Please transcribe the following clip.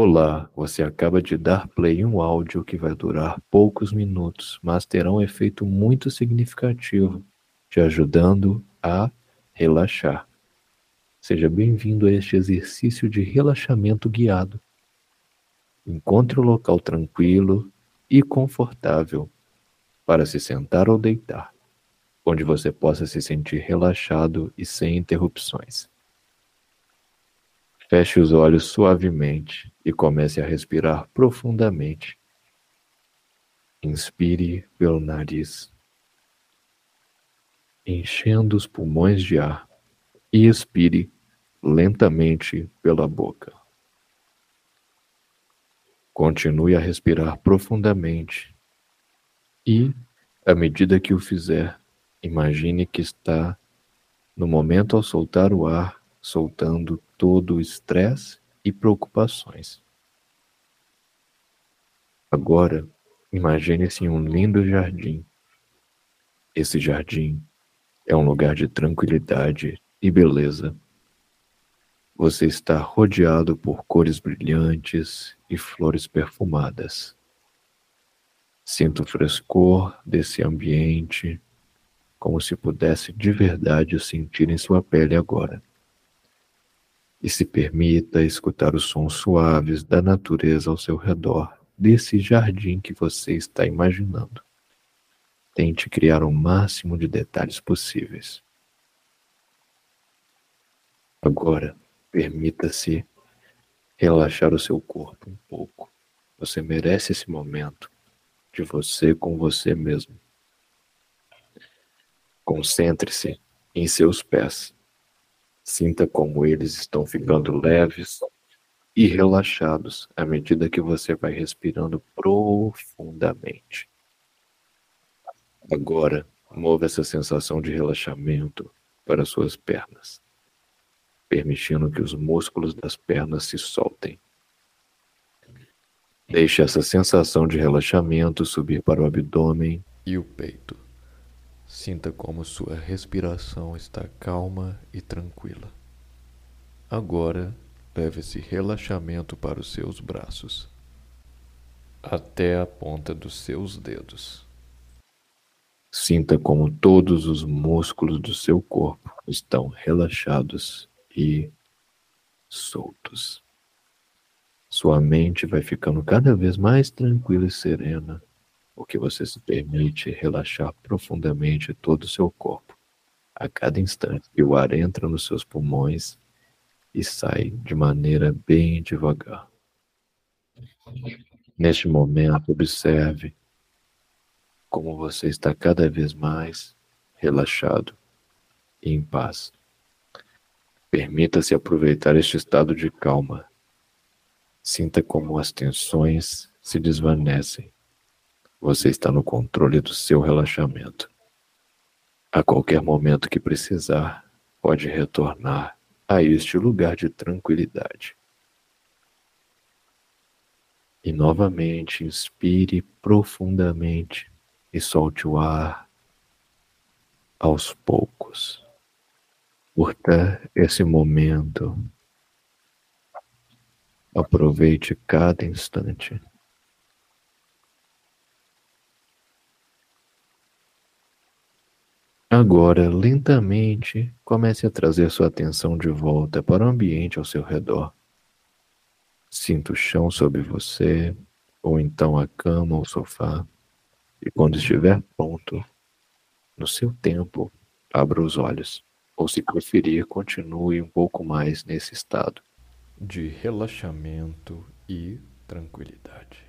Olá, você acaba de dar play em um áudio que vai durar poucos minutos, mas terá um efeito muito significativo, te ajudando a relaxar. Seja bem-vindo a este exercício de relaxamento guiado. Encontre um local tranquilo e confortável para se sentar ou deitar, onde você possa se sentir relaxado e sem interrupções. Feche os olhos suavemente e comece a respirar profundamente. Inspire pelo nariz, enchendo os pulmões de ar, e expire lentamente pela boca. Continue a respirar profundamente e, à medida que o fizer, imagine que está, no momento ao soltar o ar, soltando todo o estresse e preocupações. Agora, imagine-se em um lindo jardim. Esse jardim é um lugar de tranquilidade e beleza. Você está rodeado por cores brilhantes e flores perfumadas. Sinta o frescor desse ambiente, como se pudesse de verdade sentir em sua pele agora e se permita escutar os sons suaves da natureza ao seu redor, desse jardim que você está imaginando. Tente criar o máximo de detalhes possíveis. Agora, permita-se relaxar o seu corpo um pouco. Você merece esse momento de você com você mesmo. Concentre-se em seus pés Sinta como eles estão ficando leves e relaxados à medida que você vai respirando profundamente. Agora, mova essa sensação de relaxamento para suas pernas, permitindo que os músculos das pernas se soltem. Deixe essa sensação de relaxamento subir para o abdômen e o peito. Sinta como sua respiração está calma e tranquila. Agora, leve esse relaxamento para os seus braços, até a ponta dos seus dedos. Sinta como todos os músculos do seu corpo estão relaxados e soltos. Sua mente vai ficando cada vez mais tranquila e serena porque você se permite relaxar profundamente todo o seu corpo. A cada instante que o ar entra nos seus pulmões e sai de maneira bem devagar. Neste momento, observe como você está cada vez mais relaxado e em paz. Permita-se aproveitar este estado de calma. Sinta como as tensões se desvanecem você está no controle do seu relaxamento. A qualquer momento que precisar, pode retornar a este lugar de tranquilidade. E novamente inspire profundamente e solte o ar aos poucos. Curta esse momento. Aproveite cada instante. Agora, lentamente, comece a trazer sua atenção de volta para o ambiente ao seu redor. Sinta o chão sob você, ou então a cama ou sofá, e quando estiver pronto, no seu tempo, abra os olhos, ou se preferir, continue um pouco mais nesse estado de relaxamento e tranquilidade.